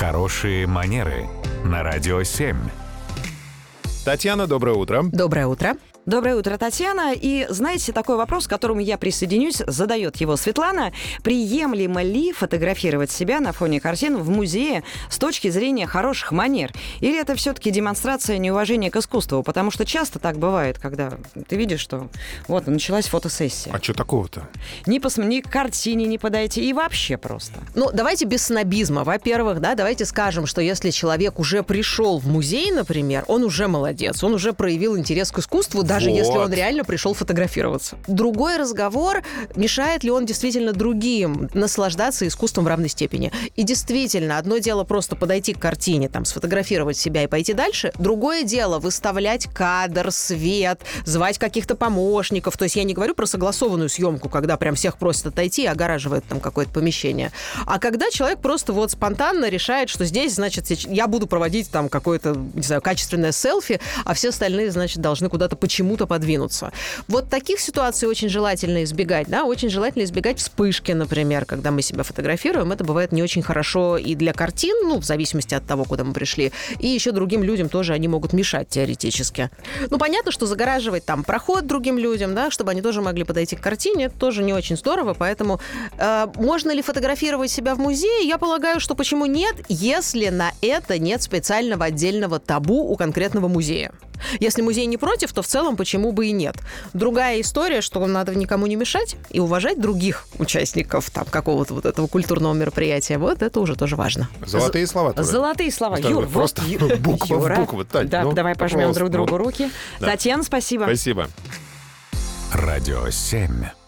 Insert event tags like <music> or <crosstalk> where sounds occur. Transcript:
Хорошие манеры на радио 7. Татьяна, доброе утро. Доброе утро. Доброе утро, Татьяна. И знаете, такой вопрос, к которому я присоединюсь, задает его Светлана. Приемлемо ли фотографировать себя на фоне картин в музее с точки зрения хороших манер? Или это все-таки демонстрация неуважения к искусству? Потому что часто так бывает, когда ты видишь, что вот началась фотосессия. А что такого-то? Ни, посм... ни к картине не подойти, и вообще просто. Ну, давайте без снобизма. Во-первых, да, давайте скажем, что если человек уже пришел в музей, например, он уже молодец, он уже проявил интерес к искусству, даже Вот. если он реально пришел фотографироваться. Другой разговор, мешает ли он действительно другим наслаждаться искусством в равной степени. И действительно, одно дело просто подойти к картине, там, сфотографировать себя и пойти дальше. Другое дело выставлять кадр, свет, звать каких-то помощников. То есть я не говорю про согласованную съемку, когда прям всех просят отойти и огораживает там какое-то помещение. А когда человек просто вот спонтанно решает, что здесь, значит, я буду проводить там какое-то, не знаю, качественное селфи, а все остальные, значит, должны куда-то почему-то подвинуться. Вот таких ситуаций очень желательно избегать, да, очень желательно избегать вспышки, например, когда мы себя фотографируем. Это бывает не очень хорошо и для картин, ну, в зависимости от того, куда мы пришли, и еще другим людям тоже они могут мешать теоретически. Ну, понятно, что загораживать там проход другим людям, да, чтобы они тоже могли подойти к картине, это тоже не очень здорово, поэтому э, можно ли фотографировать себя в музее? Я полагаю, что почему нет, если на это нет специального отдельного табу у конкретного музея. Если музей не против, то в целом почему бы и нет. Другая история, что надо никому не мешать и уважать других участников там какого-то вот этого культурного мероприятия. Вот это уже тоже важно. Золотые слова. твои. Золотые слова. Это Юр, просто вот, Ю- <laughs> буква в Юра. букву, Тань, Да, ну, давай пожмем друг другу ну. руки. Да. Татьяна, спасибо. Спасибо. Радио 7.